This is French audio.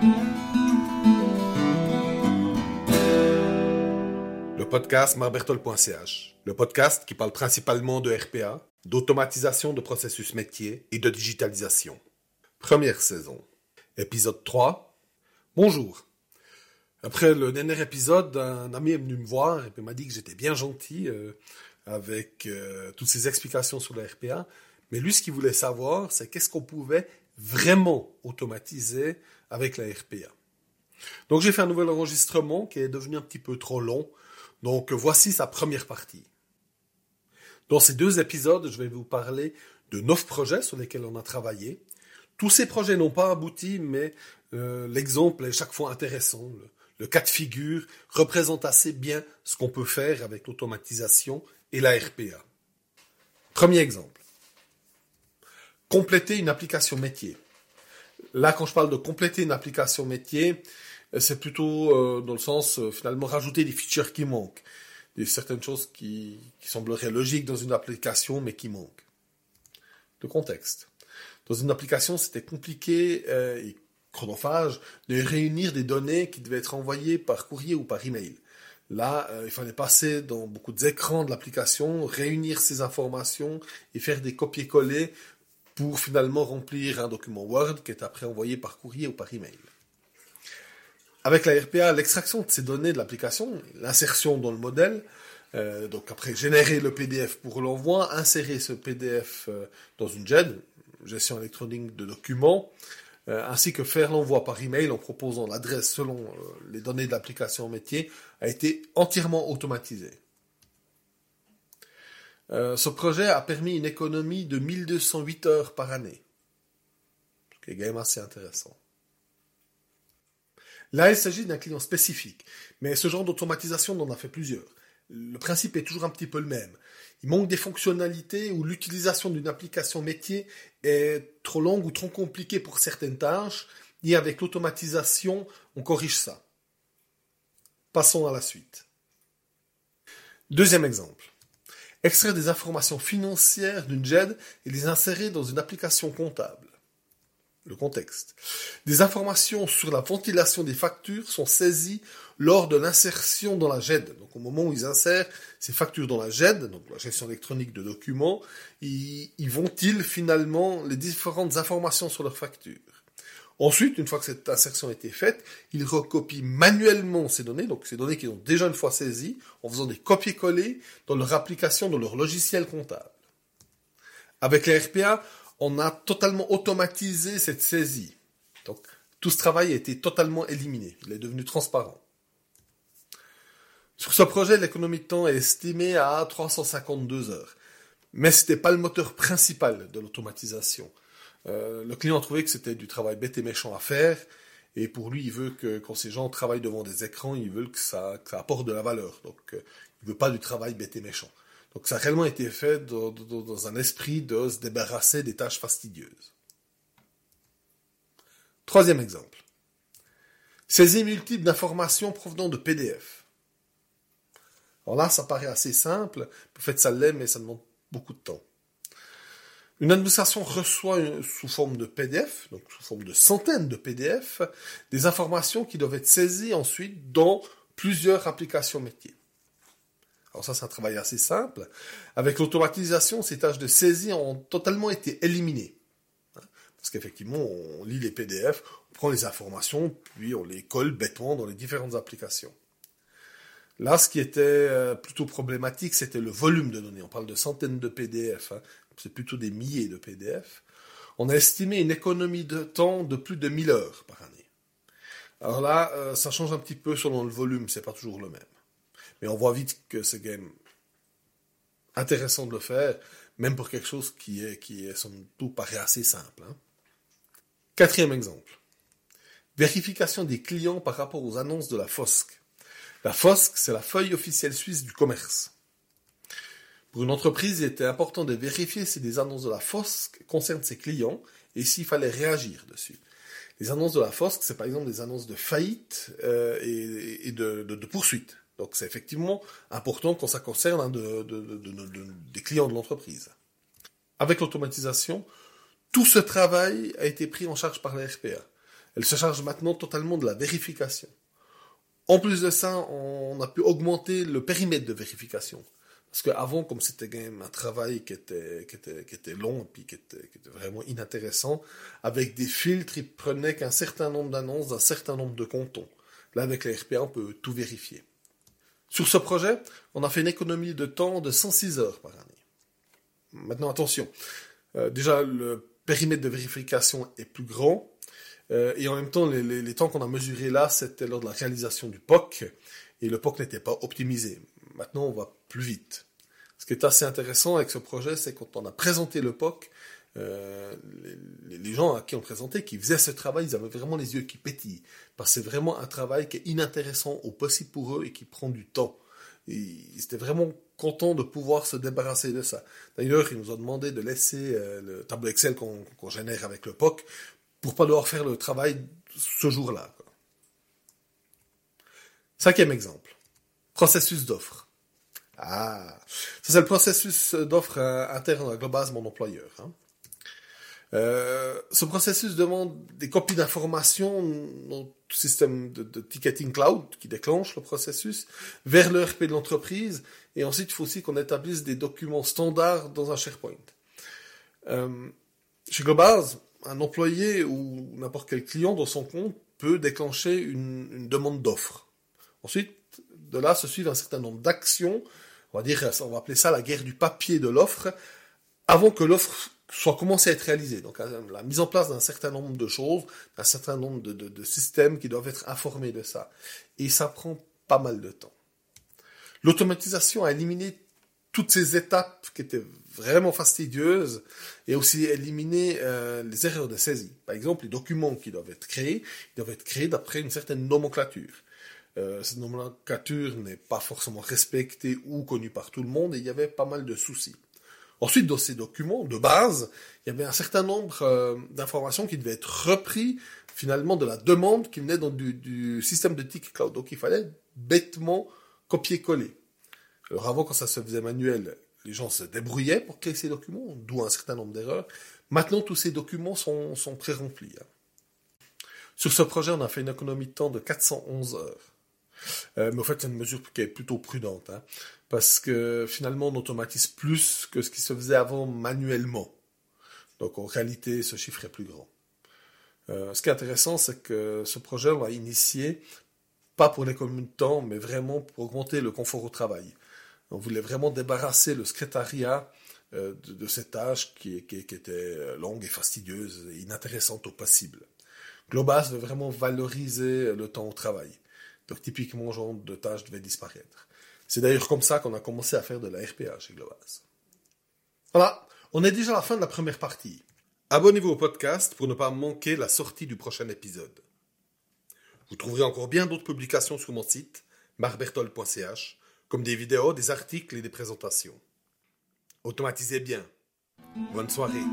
Le podcast marbertol.ch, le podcast qui parle principalement de RPA, d'automatisation de processus métier et de digitalisation. Première saison. Épisode 3. Bonjour. Après le dernier épisode, un ami est venu me voir et m'a dit que j'étais bien gentil euh, avec euh, toutes ces explications sur la RPA. Mais lui, ce qu'il voulait savoir, c'est qu'est-ce qu'on pouvait vraiment automatiser avec la RPA. Donc j'ai fait un nouvel enregistrement qui est devenu un petit peu trop long. Donc voici sa première partie. Dans ces deux épisodes, je vais vous parler de neuf projets sur lesquels on a travaillé. Tous ces projets n'ont pas abouti, mais euh, l'exemple est chaque fois intéressant. Le, le, cas de figure représente assez bien ce qu'on peut faire avec l'automatisation et la RPA. Premier exemple. Compléter une application métier. Là, quand je parle de compléter une application métier, c'est plutôt euh, dans le sens, euh, finalement, rajouter des features qui manquent. Des certaines choses qui, sembleraient logiques dans une application, mais qui manquent. Le contexte. Dans une application, c'était compliqué euh, et chronophage de réunir des données qui devaient être envoyées par courrier ou par email. Là, il fallait passer dans beaucoup d'écrans de l'application, réunir ces informations et faire des copier-coller pour finalement remplir un document Word qui est après envoyé par courrier ou par email. Avec la RPA, l'extraction de ces données de l'application, l'insertion dans le modèle, euh, donc après générer le PDF pour l'envoi, insérer ce PDF euh, dans une GED, gestion électronique de documents, euh, ainsi que faire l'envoi par email en proposant l'adresse selon les données de l'application métier, a été entièrement automatisé. Euh, ce projet a permis une économie de 1208 heures par année, ce qui est quand même assez intéressant. Là, il s'agit d'un client spécifique, mais ce genre d'automatisation, on en a fait plusieurs. Le principe est toujours un petit peu le même. Il manque des fonctionnalités où l'utilisation d'une application métier est trop longue ou trop compliquée pour certaines tâches, et avec l'automatisation, on corrige ça. Passons à la suite. Deuxième exemple. Extraire des informations financières d'une GED et les insérer dans une application comptable le contexte. Des informations sur la ventilation des factures sont saisies lors de l'insertion dans la GED. Donc au moment où ils insèrent ces factures dans la GED, donc la gestion électronique de documents, ils, ils ventilent finalement les différentes informations sur leurs factures. Ensuite, une fois que cette insertion a été faite, ils recopient manuellement ces données, donc ces données qu'ils ont déjà une fois saisies, en faisant des copier-coller dans leur application, dans leur logiciel comptable. Avec les RPA, on a totalement automatisé cette saisie. Donc, tout ce travail a été totalement éliminé. Il est devenu transparent. Sur ce projet, l'économie de temps est estimée à 352 heures. Mais ce n'était pas le moteur principal de l'automatisation. Euh, le client a trouvé que c'était du travail bête et méchant à faire. Et pour lui, il veut que quand ces gens travaillent devant des écrans, ils veulent que ça, apporte de la valeur. Donc, euh, il veut pas du travail bête et méchant. Donc ça a réellement été fait dans, un esprit de se débarrasser des tâches fastidieuses. Troisième exemple. Saisie multiple d'informations provenant de PDF. Alors là, ça paraît assez simple. Vous faites ça l'est, mais ça demande beaucoup de temps. Une administration reçoit sous forme de PDF, donc sous forme de centaines de PDF, des informations qui doivent être saisies ensuite dans plusieurs applications métiers. Alors ça, c'est un travail assez simple. Avec l'automatisation, ces tâches de saisie ont totalement été éliminées. Hein, parce qu'effectivement, on lit les PDF, on prend les informations, puis on les colle bêtement dans les différentes applications. Là, ce qui était euh, plutôt problématique, c'était le volume de données. On parle de centaines de PDF, hein. C'est plutôt des milliers de PDF. On a estimé une économie de temps de plus de 1000 heures par année. Alors là, euh, ça change un petit peu selon le volume, c'est pas toujours le même. Mais on voit vite que c'est quand même intéressant de le faire, même pour quelque chose qui est, qui est, somme tout, paraît assez simple. Hein. Quatrième exemple. Vérification des clients par rapport aux annonces de la FOSC. La FOSC, c'est la feuille officielle suisse du commerce. Pour une entreprise, il était important de vérifier si des annonces de la FOSC concernent ses clients et s'il fallait réagir dessus. Les annonces de la FOSC, c'est par exemple des annonces de faillite euh, et, de, poursuite. Donc c'est effectivement important quand ça concerne hein, de, des clients de l'entreprise. Avec l'automatisation, tout ce travail a été pris en charge par la. Elle se charge maintenant totalement de la vérification. En plus de ça, on a pu augmenter le périmètre de vérification. Parce qu'avant, comme c'était quand même un travail qui était, long et qui était, vraiment inintéressant, avec des filtres, il prenait qu'un certain nombre d'annonces d'un certain nombre de cantons. Là, avec la RPA, on peut tout vérifier. Sur ce projet, on a fait une économie de temps de 106 heures par année. Maintenant, attention. Euh, déjà, le périmètre de vérification est plus grand. Euh, et en même temps, les, les temps qu'on a mesurés là, c'était lors de la réalisation du POC. Et le POC n'était pas optimisé. Maintenant, on va plus vite. Ce qui est assez intéressant avec ce projet, c'est quand on a présenté le POC, euh, les, gens à qui on présentait, qui faisaient ce travail, ils avaient vraiment les yeux qui pétillent. Parce que c'est vraiment un travail qui est inintéressant au possible pour eux et qui prend du temps. Ils étaient vraiment contents de pouvoir se débarrasser de ça. D'ailleurs, ils nous ont demandé de laisser euh, le tableau Excel qu'on qu génère avec le POC pour pas devoir faire le travail ce jour-là. Cinquième exemple. Processus d'offre. Ah, ça c'est le processus d'offre interne à Globase, mon employeur. Hein. Euh, ce processus demande des copies d'informations, notre système de, ticketing cloud qui déclenche le processus, vers l'ERP de l'entreprise, et ensuite il faut aussi qu'on établisse des documents standards dans un SharePoint. Euh, chez Globase, un employé ou n'importe quel client dans son compte peut déclencher une, une demande d'offre. Ensuite, de là se suivent un certain nombre d'actions on va dire, on va appeler ça la guerre du papier de l'offre, avant que l'offre soit commencée à être réalisée. Donc la mise en place d'un certain nombre de choses, d'un certain nombre de, systèmes qui doivent être informés de ça. Et ça prend pas mal de temps. L'automatisation a éliminé toutes ces étapes qui étaient vraiment fastidieuses et aussi éliminé euh, les erreurs de saisie. Par exemple, les documents qui doivent être créés, ils doivent être créés d'après une certaine nomenclature. Euh, cette nomenclature n'est pas forcément respectée ou connue par tout le monde et il y avait pas mal de soucis. Ensuite, dans ces documents de base, il y avait un certain nombre euh, d'informations qui devaient être repris finalement de la demande qui venait donc, du, système de ticket cloud. Donc il fallait bêtement copier-coller. Alors avant, quand ça se faisait manuel, les gens se débrouillaient pour créer ces documents, d'où un certain nombre d'erreurs. Maintenant, tous ces documents sont, sont pré-remplis. Hein. Sur ce projet, on a fait une économie de temps de 411 heures. Euh, mais en fait, c'est une mesure qui est plutôt prudente, hein, parce que finalement, on automatise plus que ce qui se faisait avant manuellement. Donc, en réalité, ce chiffre est plus grand. Euh, ce qui est intéressant, c'est que ce projet, on l'a initié pas pour l'économie de temps, mais vraiment pour augmenter le confort au travail. On voulait vraiment débarrasser le secrétariat euh, de, cette tâche qui, qui, était longue et fastidieuse et inintéressante au possible. Globas veut vraiment valoriser le temps au travail. Donc typiquement, genre de tâches devait disparaître. C'est d'ailleurs comme ça qu'on a commencé à faire de la RPA chez Globas. Voilà, on est déjà à la fin de la première partie. Abonnez-vous au podcast pour ne pas manquer la sortie du prochain épisode. Vous trouverez encore bien d'autres publications sur mon site, marbertol.ch, comme des vidéos, des articles et des présentations. Automatisez bien. Bonne soirée.